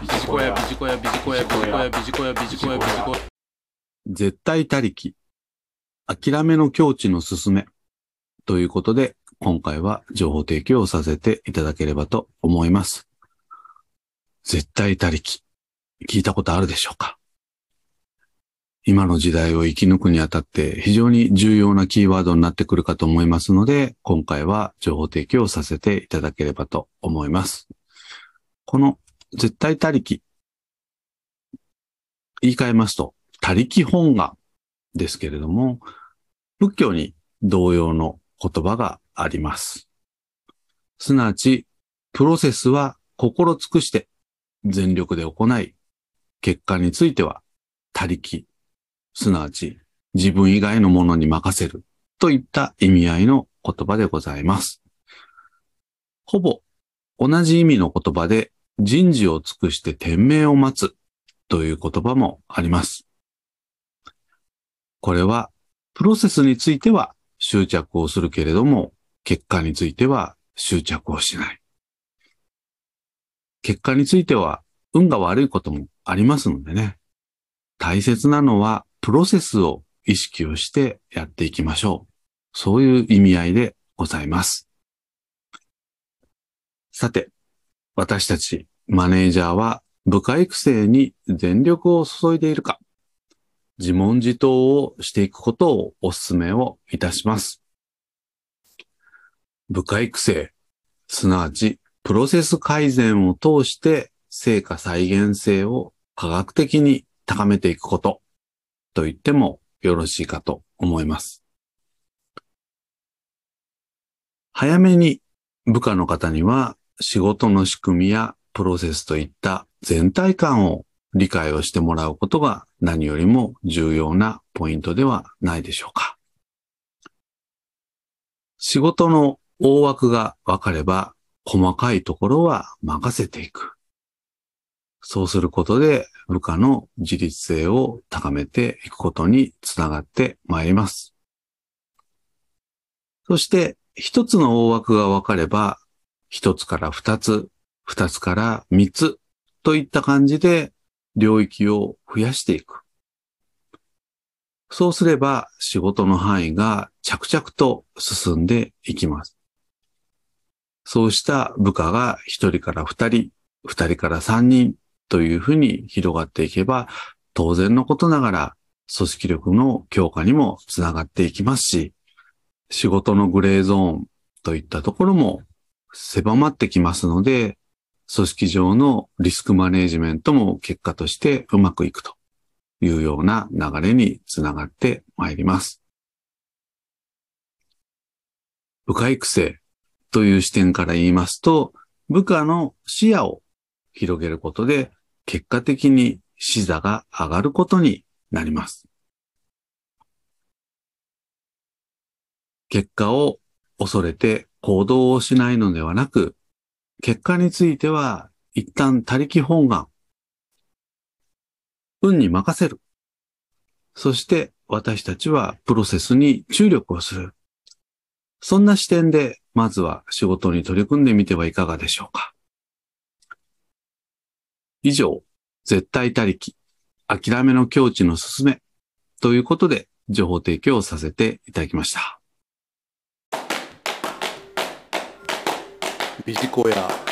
ビジコヤ、ビジコヤ、ビジコヤ、ビジコヤ、ビジコヤ、ビジコヤ、ビジコヤ。絶対他力。諦めの境地の進め。ということで、今回は情報提供をさせていただければと思います。絶対他力。聞いたことあるでしょうか？今の時代を生き抜くにあたって非常に重要なキーワードになってくるかと思いますので、今回は情報提供をさせていただければと思います。この絶対他力。言い換えますと、他力本願ですけれども、仏教に同様の言葉があります。すなわち、プロセスは心尽くして全力で行い、結果については他力、すなわち自分以外のものに任せるといった意味合いの言葉でございます。ほぼ同じ意味の言葉で人事を尽くして天命を待つという言葉もあります。これはプロセスについては執着をするけれども、結果については執着をしない。結果については運が悪いこともありますのでね。大切なのはプロセスを意識をしてやっていきましょう。そういう意味合いでございます。さて、私たちマネージャーは部下育成に全力を注いでいるか、自問自答をしていくことをお勧めをいたします。部下育成、すなわちプロセス改善を通して成果再現性を科学的に高めていくことと言ってもよろしいかと思います。早めに部下の方には仕事の仕組みやプロセスといった全体感を理解をしてもらうことが何よりも重要なポイントではないでしょうか。仕事の大枠が分かれば細かいところは任せていく。そうすることで部下の自立性を高めていくことにつながってまいります。そして一つの大枠が分かれば一つから二つ、二つから三つといった感じで領域を増やしていく。そうすれば仕事の範囲が着々と進んでいきます。そうした部下が一人から二人、二人から三人というふうに広がっていけば、当然のことながら組織力の強化にもつながっていきますし、仕事のグレーゾーンといったところも狭まってきますので、組織上のリスクマネジメントも結果としてうまくいくというような流れにつながってまいります。部下育成という視点から言いますと、部下の視野を広げることで、結果的に視座が上がることになります。結果を恐れて行動をしないのではなく、結果については一旦他力本願。運に任せる。そして私たちはプロセスに注力をする。そんな視点でまずは仕事に取り組んでみてはいかがでしょうか。以上、絶対他力、諦めの境地の進めということで情報提供をさせていただきました。ビジコヤ。